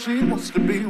she wants to be